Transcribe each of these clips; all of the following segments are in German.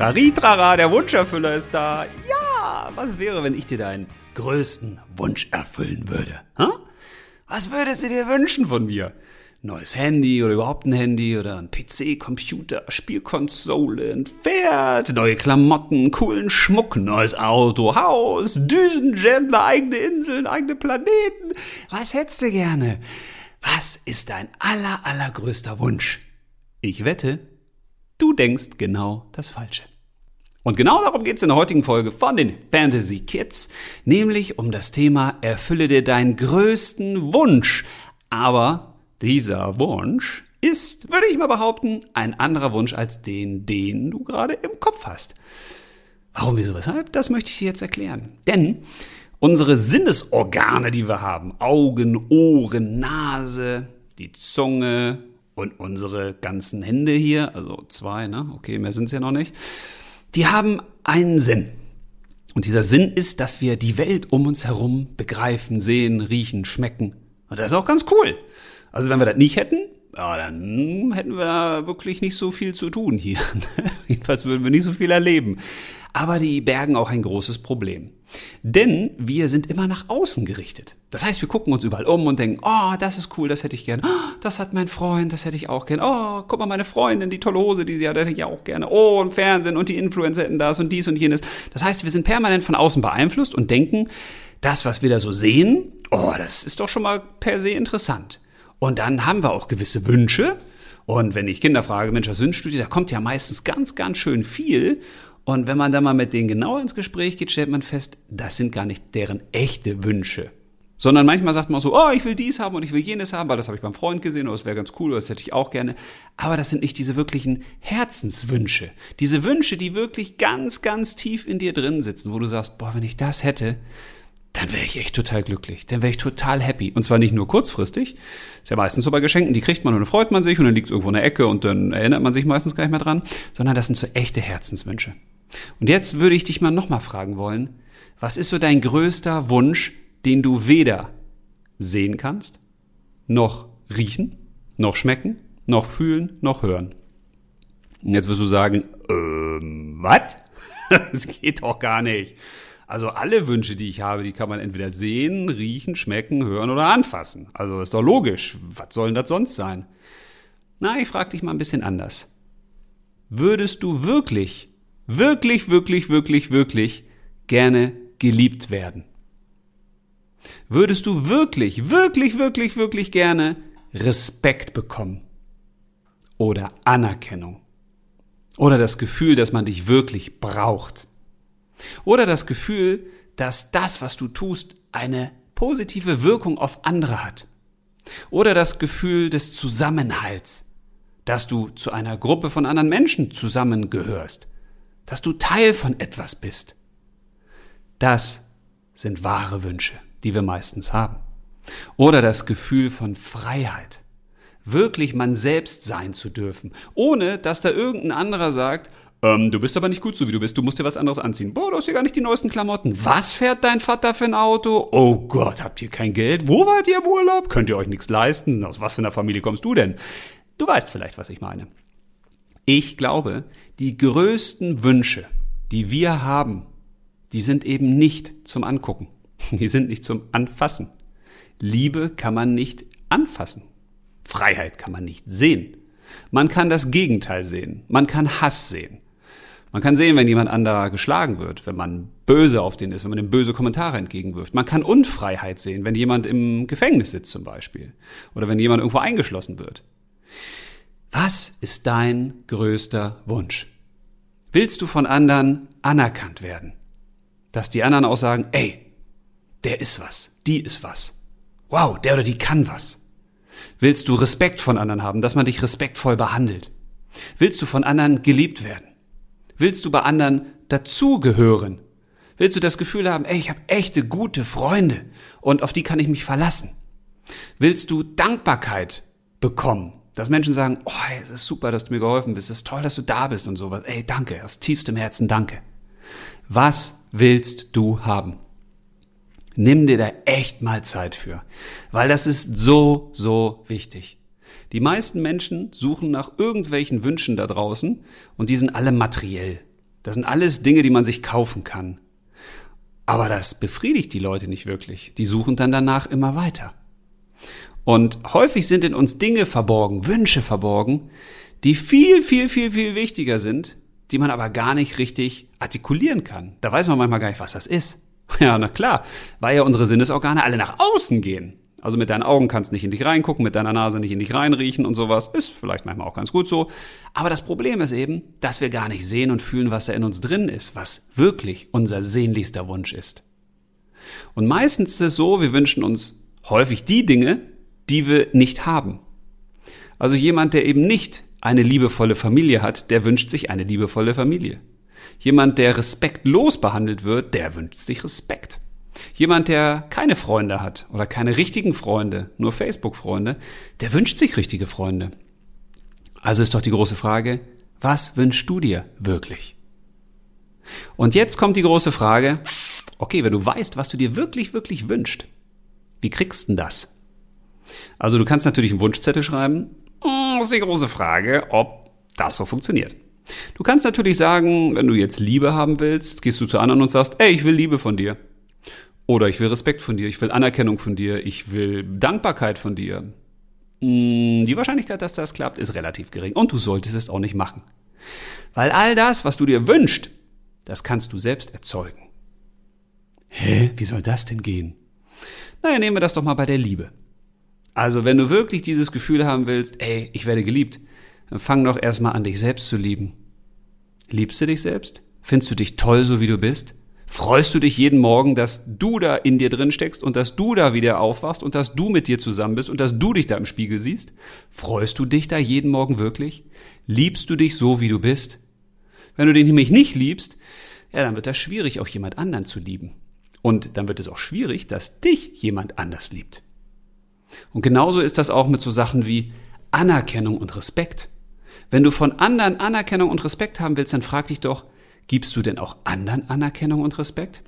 Traritrara, der Wunscherfüller ist da. Ja, was wäre, wenn ich dir deinen größten Wunsch erfüllen würde? Hm? Was würdest du dir wünschen von mir? Neues Handy oder überhaupt ein Handy oder ein PC, Computer, Spielkonsole, ein Pferd, neue Klamotten, coolen Schmuck, neues Auto, Haus, Düsenjet, eine eigene Insel, einen eigenen Planeten. Was hättest du gerne? Was ist dein aller, allergrößter Wunsch? Ich wette, du denkst genau das Falsche. Und genau darum geht's in der heutigen Folge von den Fantasy Kids, nämlich um das Thema Erfülle dir deinen größten Wunsch. Aber dieser Wunsch ist, würde ich mal behaupten, ein anderer Wunsch als den, den du gerade im Kopf hast. Warum, wieso, weshalb? Das möchte ich dir jetzt erklären. Denn unsere Sinnesorgane, die wir haben, Augen, Ohren, Nase, die Zunge und unsere ganzen Hände hier, also zwei, ne? Okay, mehr sind's ja noch nicht die haben einen Sinn. Und dieser Sinn ist, dass wir die Welt um uns herum begreifen, sehen, riechen, schmecken. Und das ist auch ganz cool. Also wenn wir das nicht hätten, ja, dann hätten wir wirklich nicht so viel zu tun hier. Jedenfalls würden wir nicht so viel erleben aber die bergen auch ein großes Problem. Denn wir sind immer nach außen gerichtet. Das heißt, wir gucken uns überall um und denken, oh, das ist cool, das hätte ich gern. Oh, das hat mein Freund, das hätte ich auch gern. Oh, guck mal, meine Freundin, die tolle Hose, die sie hat, hätte ich auch gerne. Oh, und Fernsehen und die Influencer hätten das und dies und jenes. Das heißt, wir sind permanent von außen beeinflusst und denken, das, was wir da so sehen, oh, das ist doch schon mal per se interessant. Und dann haben wir auch gewisse Wünsche. Und wenn ich Kinder frage, Mensch, was wünschst du dir? Da kommt ja meistens ganz, ganz schön viel. Und wenn man dann mal mit denen genauer ins Gespräch geht, stellt man fest, das sind gar nicht deren echte Wünsche. Sondern manchmal sagt man so, oh, ich will dies haben und ich will jenes haben, weil das habe ich beim Freund gesehen oder das wäre ganz cool oder das hätte ich auch gerne. Aber das sind nicht diese wirklichen Herzenswünsche. Diese Wünsche, die wirklich ganz, ganz tief in dir drin sitzen, wo du sagst, boah, wenn ich das hätte, dann wäre ich echt total glücklich. Dann wäre ich total happy. Und zwar nicht nur kurzfristig. Ist ja meistens so bei Geschenken, die kriegt man und dann freut man sich und dann liegt es irgendwo in der Ecke und dann erinnert man sich meistens gar nicht mehr dran. Sondern das sind so echte Herzenswünsche. Und jetzt würde ich dich mal nochmal fragen wollen, was ist so dein größter Wunsch, den du weder sehen kannst, noch riechen, noch schmecken, noch fühlen, noch hören? Und jetzt wirst du sagen, ähm, was? das geht doch gar nicht. Also alle Wünsche, die ich habe, die kann man entweder sehen, riechen, schmecken, hören oder anfassen. Also ist doch logisch. Was soll denn das sonst sein? Na, ich frage dich mal ein bisschen anders. Würdest du wirklich, wirklich, wirklich, wirklich, wirklich gerne geliebt werden? Würdest du wirklich, wirklich, wirklich, wirklich gerne Respekt bekommen? Oder Anerkennung? Oder das Gefühl, dass man dich wirklich braucht? Oder das Gefühl, dass das, was du tust, eine positive Wirkung auf andere hat. Oder das Gefühl des Zusammenhalts, dass du zu einer Gruppe von anderen Menschen zusammengehörst, dass du Teil von etwas bist. Das sind wahre Wünsche, die wir meistens haben. Oder das Gefühl von Freiheit, wirklich man selbst sein zu dürfen, ohne dass da irgendein anderer sagt, ähm, du bist aber nicht gut so wie du bist, du musst dir was anderes anziehen. Boah, du hast ja gar nicht die neuesten Klamotten. Was fährt dein Vater für ein Auto? Oh Gott, habt ihr kein Geld? Wo wart ihr im Urlaub? Könnt ihr euch nichts leisten? Aus was für einer Familie kommst du denn? Du weißt vielleicht, was ich meine. Ich glaube, die größten Wünsche, die wir haben, die sind eben nicht zum Angucken. Die sind nicht zum Anfassen. Liebe kann man nicht anfassen. Freiheit kann man nicht sehen. Man kann das Gegenteil sehen. Man kann Hass sehen. Man kann sehen, wenn jemand anderer geschlagen wird, wenn man böse auf den ist, wenn man ihm böse Kommentare entgegenwirft. Man kann Unfreiheit sehen, wenn jemand im Gefängnis sitzt zum Beispiel. Oder wenn jemand irgendwo eingeschlossen wird. Was ist dein größter Wunsch? Willst du von anderen anerkannt werden? Dass die anderen auch sagen, ey, der ist was, die ist was. Wow, der oder die kann was. Willst du Respekt von anderen haben, dass man dich respektvoll behandelt? Willst du von anderen geliebt werden? Willst du bei anderen dazugehören? Willst du das Gefühl haben, ey, ich habe echte gute Freunde und auf die kann ich mich verlassen? Willst du Dankbarkeit bekommen? Dass Menschen sagen, oh, es ist super, dass du mir geholfen bist, es ist toll, dass du da bist und sowas. Ey, danke, aus tiefstem Herzen danke. Was willst du haben? Nimm dir da echt mal Zeit für, weil das ist so, so wichtig. Die meisten Menschen suchen nach irgendwelchen Wünschen da draußen und die sind alle materiell. Das sind alles Dinge, die man sich kaufen kann. Aber das befriedigt die Leute nicht wirklich. Die suchen dann danach immer weiter. Und häufig sind in uns Dinge verborgen, Wünsche verborgen, die viel, viel, viel, viel wichtiger sind, die man aber gar nicht richtig artikulieren kann. Da weiß man manchmal gar nicht, was das ist. Ja, na klar, weil ja unsere Sinnesorgane alle nach außen gehen. Also mit deinen Augen kannst du nicht in dich reingucken, mit deiner Nase nicht in dich reinriechen und sowas. Ist vielleicht manchmal auch ganz gut so. Aber das Problem ist eben, dass wir gar nicht sehen und fühlen, was da in uns drin ist, was wirklich unser sehnlichster Wunsch ist. Und meistens ist es so, wir wünschen uns häufig die Dinge, die wir nicht haben. Also jemand, der eben nicht eine liebevolle Familie hat, der wünscht sich eine liebevolle Familie. Jemand, der respektlos behandelt wird, der wünscht sich Respekt. Jemand, der keine Freunde hat oder keine richtigen Freunde, nur Facebook-Freunde, der wünscht sich richtige Freunde. Also ist doch die große Frage, was wünschst du dir wirklich? Und jetzt kommt die große Frage, okay, wenn du weißt, was du dir wirklich, wirklich wünschst, wie kriegst du denn das? Also du kannst natürlich einen Wunschzettel schreiben. Das hm, ist die große Frage, ob das so funktioniert. Du kannst natürlich sagen, wenn du jetzt Liebe haben willst, gehst du zu anderen und sagst, ey, ich will Liebe von dir. Oder ich will Respekt von dir, ich will Anerkennung von dir, ich will Dankbarkeit von dir. Hm, die Wahrscheinlichkeit, dass das klappt, ist relativ gering. Und du solltest es auch nicht machen. Weil all das, was du dir wünschst, das kannst du selbst erzeugen. Hä? Wie soll das denn gehen? Naja, nehmen wir das doch mal bei der Liebe. Also, wenn du wirklich dieses Gefühl haben willst, ey, ich werde geliebt, dann fang doch erstmal an, dich selbst zu lieben. Liebst du dich selbst? Findest du dich toll, so wie du bist? Freust du dich jeden Morgen, dass du da in dir drin steckst und dass du da wieder aufwachst und dass du mit dir zusammen bist und dass du dich da im Spiegel siehst? Freust du dich da jeden Morgen wirklich? Liebst du dich so, wie du bist? Wenn du dich nämlich nicht liebst, ja, dann wird das schwierig, auch jemand anderen zu lieben. Und dann wird es auch schwierig, dass dich jemand anders liebt. Und genauso ist das auch mit so Sachen wie Anerkennung und Respekt. Wenn du von anderen Anerkennung und Respekt haben willst, dann frag dich doch, gibst du denn auch anderen Anerkennung und Respekt?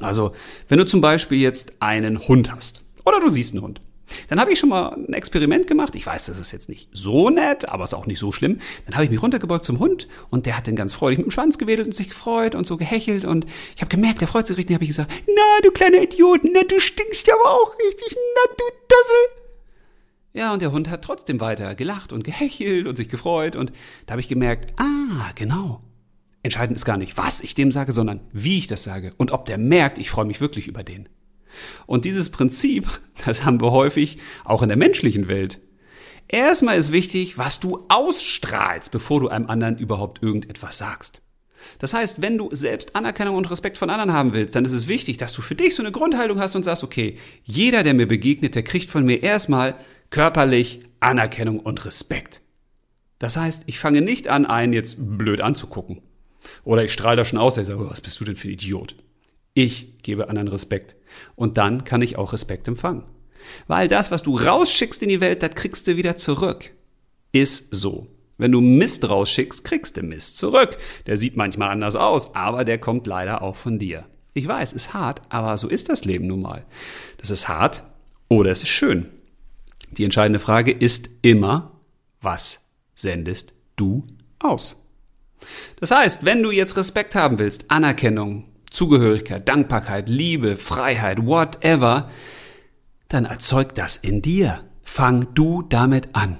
Also, wenn du zum Beispiel jetzt einen Hund hast oder du siehst einen Hund dann habe ich schon mal ein Experiment gemacht. Ich weiß, das ist jetzt nicht so nett, aber ist auch nicht so schlimm. Dann habe ich mich runtergebeugt zum Hund und der hat dann ganz freudig mit dem Schwanz gewedelt und sich gefreut und so gehechelt und ich habe gemerkt, der freut sich richtig. habe ich gesagt, na du kleiner Idiot, na du stinkst ja aber auch richtig, na du Dussel. Ja, und der Hund hat trotzdem weiter gelacht und gehechelt und sich gefreut und da habe ich gemerkt, ah, genau. Entscheidend ist gar nicht, was ich dem sage, sondern wie ich das sage und ob der merkt, ich freue mich wirklich über den. Und dieses Prinzip, das haben wir häufig auch in der menschlichen Welt. Erstmal ist wichtig, was du ausstrahlst, bevor du einem anderen überhaupt irgendetwas sagst. Das heißt, wenn du selbst Anerkennung und Respekt von anderen haben willst, dann ist es wichtig, dass du für dich so eine Grundhaltung hast und sagst, okay, jeder, der mir begegnet, der kriegt von mir erstmal körperlich Anerkennung und Respekt. Das heißt, ich fange nicht an, einen jetzt blöd anzugucken. Oder ich strahle da schon aus, ich sage, oh, was bist du denn für ein Idiot? Ich gebe anderen Respekt. Und dann kann ich auch Respekt empfangen. Weil das, was du rausschickst in die Welt, das kriegst du wieder zurück. Ist so. Wenn du Mist rausschickst, kriegst du Mist zurück. Der sieht manchmal anders aus, aber der kommt leider auch von dir. Ich weiß, ist hart, aber so ist das Leben nun mal. Das ist hart oder es ist schön. Die entscheidende Frage ist immer, was sendest du aus? Das heißt, wenn du jetzt Respekt haben willst, Anerkennung, Zugehörigkeit, Dankbarkeit, Liebe, Freiheit, whatever, dann erzeug das in dir. Fang du damit an.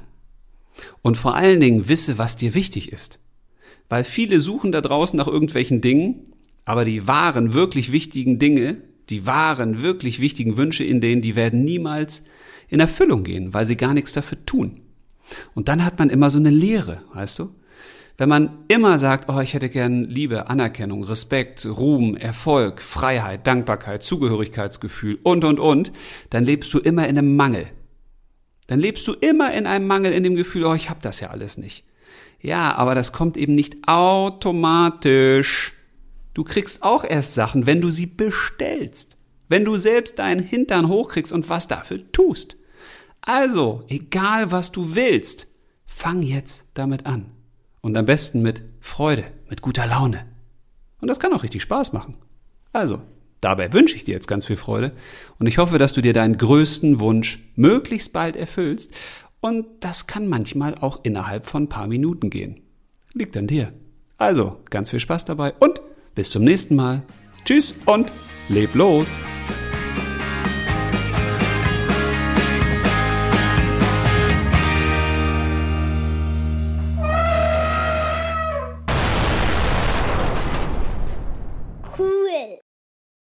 Und vor allen Dingen wisse, was dir wichtig ist. Weil viele suchen da draußen nach irgendwelchen Dingen, aber die wahren, wirklich wichtigen Dinge, die wahren, wirklich wichtigen Wünsche in denen, die werden niemals in Erfüllung gehen, weil sie gar nichts dafür tun. Und dann hat man immer so eine Leere, weißt du? Wenn man immer sagt, oh, ich hätte gern Liebe, Anerkennung, Respekt, Ruhm, Erfolg, Freiheit, Dankbarkeit, Zugehörigkeitsgefühl und, und, und, dann lebst du immer in einem Mangel. Dann lebst du immer in einem Mangel, in dem Gefühl, oh, ich habe das ja alles nicht. Ja, aber das kommt eben nicht automatisch. Du kriegst auch erst Sachen, wenn du sie bestellst. Wenn du selbst deinen Hintern hochkriegst und was dafür tust. Also, egal was du willst, fang jetzt damit an. Und am besten mit Freude, mit guter Laune. Und das kann auch richtig Spaß machen. Also, dabei wünsche ich dir jetzt ganz viel Freude und ich hoffe, dass du dir deinen größten Wunsch möglichst bald erfüllst. Und das kann manchmal auch innerhalb von ein paar Minuten gehen. Liegt an dir. Also, ganz viel Spaß dabei und bis zum nächsten Mal. Tschüss und leb los!